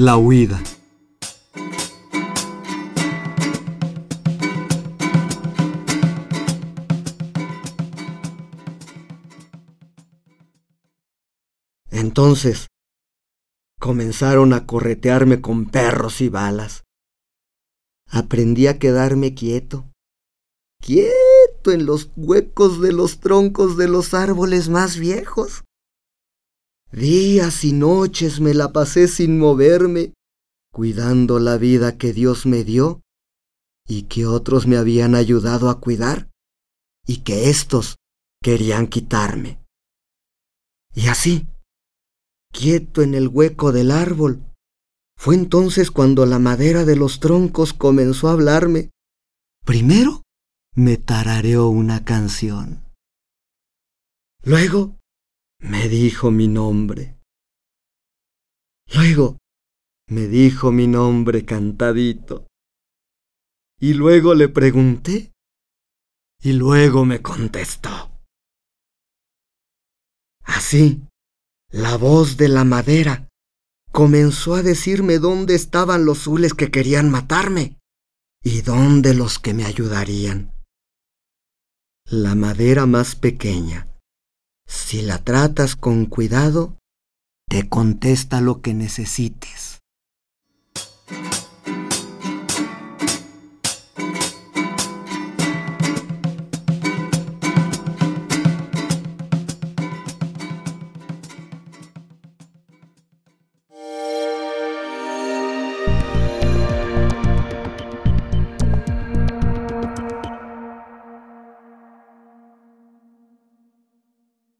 La huida. Entonces comenzaron a corretearme con perros y balas. Aprendí a quedarme quieto, quieto en los huecos de los troncos de los árboles más viejos. Días y noches me la pasé sin moverme, cuidando la vida que Dios me dio y que otros me habían ayudado a cuidar y que éstos querían quitarme. Y así, quieto en el hueco del árbol, fue entonces cuando la madera de los troncos comenzó a hablarme. Primero me tarareó una canción. Luego me dijo mi nombre. Luego me dijo mi nombre cantadito. Y luego le pregunté. Y luego me contestó. Así, la voz de la madera comenzó a decirme dónde estaban los zules que querían matarme y dónde los que me ayudarían. La madera más pequeña si la tratas con cuidado, te contesta lo que necesites.